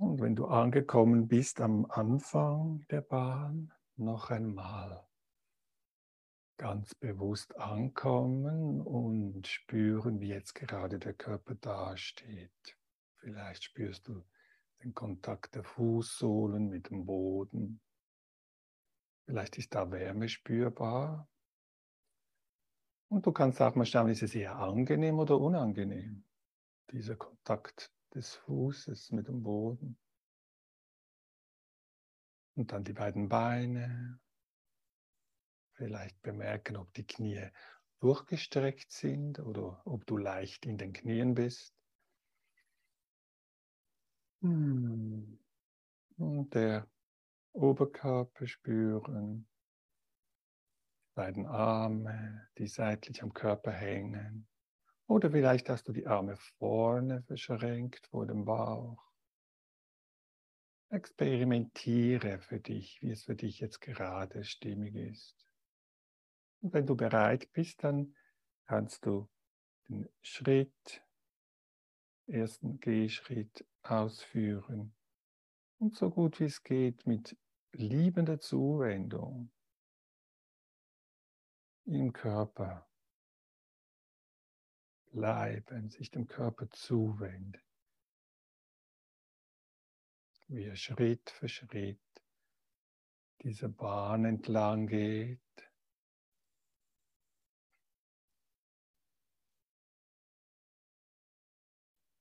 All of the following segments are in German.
Und wenn du angekommen bist am Anfang der Bahn, noch einmal ganz bewusst ankommen und spüren, wie jetzt gerade der Körper dasteht. Vielleicht spürst du den Kontakt der Fußsohlen mit dem Boden. Vielleicht ist da Wärme spürbar. Und du kannst auch mal schauen, ist es eher angenehm oder unangenehm, dieser Kontakt des Fußes mit dem Boden. Und dann die beiden Beine. Vielleicht bemerken, ob die Knie durchgestreckt sind oder ob du leicht in den Knien bist. Hm. Und der Oberkörper spüren, die beiden Arme, die seitlich am Körper hängen. Oder vielleicht hast du die Arme vorne verschränkt vor dem Bauch. Experimentiere für dich, wie es für dich jetzt gerade stimmig ist. Und wenn du bereit bist, dann kannst du den Schritt, ersten Gehschritt ausführen und so gut wie es geht mit liebender Zuwendung im Körper bleiben, sich dem Körper zuwenden. Wie er Schritt für Schritt diese Bahn entlang geht.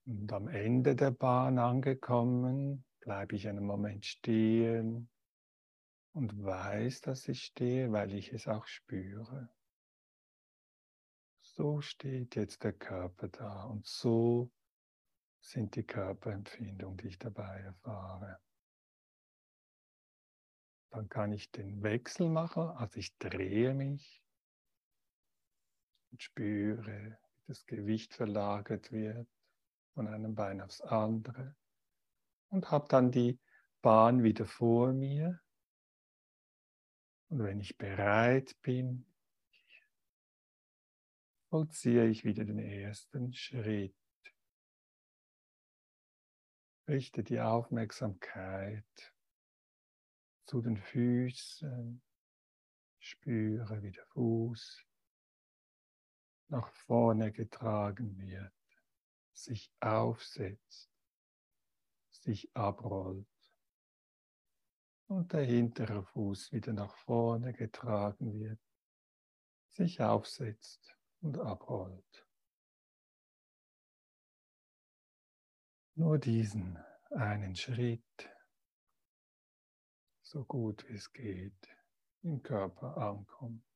Und am Ende der Bahn angekommen, bleibe ich einen Moment stehen und weiß, dass ich stehe, weil ich es auch spüre. So steht jetzt der Körper da und so sind die Körperempfindungen, die ich dabei erfahre. Dann kann ich den Wechsel machen, also ich drehe mich und spüre, wie das Gewicht verlagert wird von einem Bein aufs andere und habe dann die Bahn wieder vor mir. Und wenn ich bereit bin, vollziehe ich wieder den ersten Schritt. Richte die Aufmerksamkeit zu den Füßen, spüre, wie der Fuß nach vorne getragen wird, sich aufsetzt, sich abrollt und der hintere Fuß wieder nach vorne getragen wird, sich aufsetzt und abrollt. Nur diesen einen Schritt, so gut wie es geht, im Körper ankommen.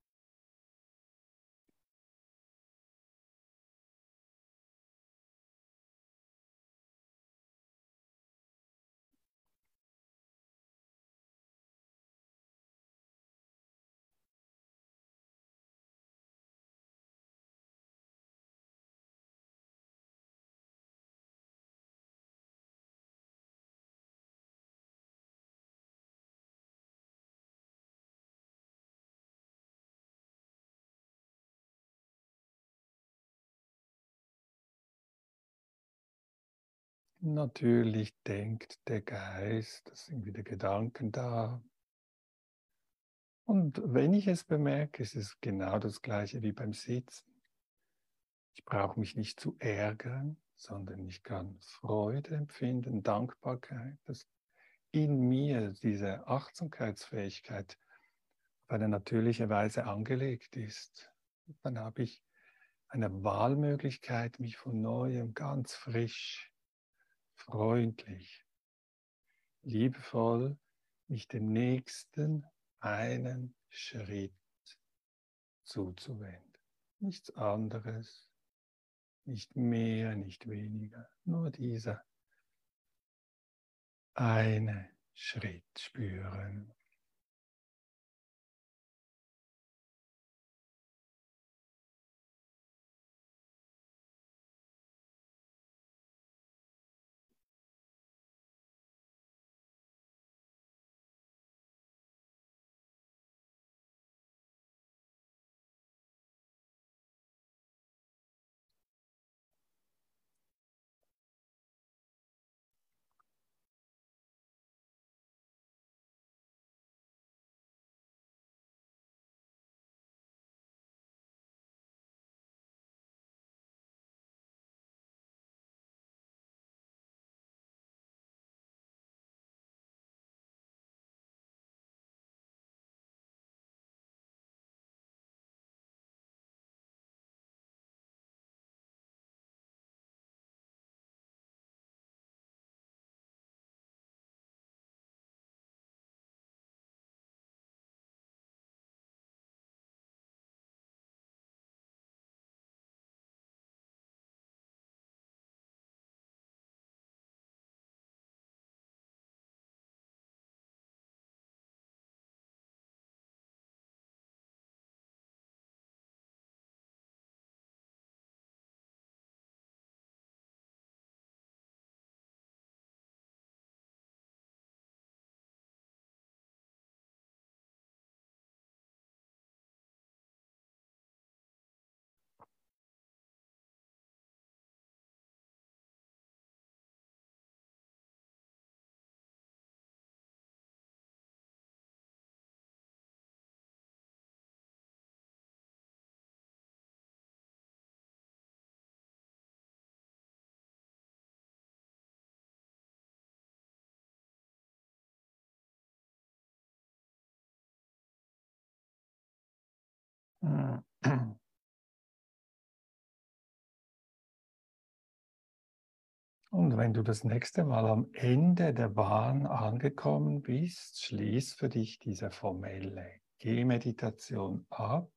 Natürlich denkt der Geist, es sind wieder Gedanken da. Und wenn ich es bemerke, ist es genau das gleiche wie beim Sitzen. Ich brauche mich nicht zu ärgern, sondern ich kann Freude empfinden, Dankbarkeit, dass in mir diese Achtsamkeitsfähigkeit auf eine natürliche Weise angelegt ist. Dann habe ich eine Wahlmöglichkeit, mich von neuem ganz frisch freundlich, liebevoll mich dem Nächsten einen Schritt zuzuwenden. Nichts anderes, nicht mehr, nicht weniger, nur dieser eine Schritt spüren. Und wenn du das nächste Mal am Ende der Bahn angekommen bist, schließ für dich diese formelle Gehmeditation ab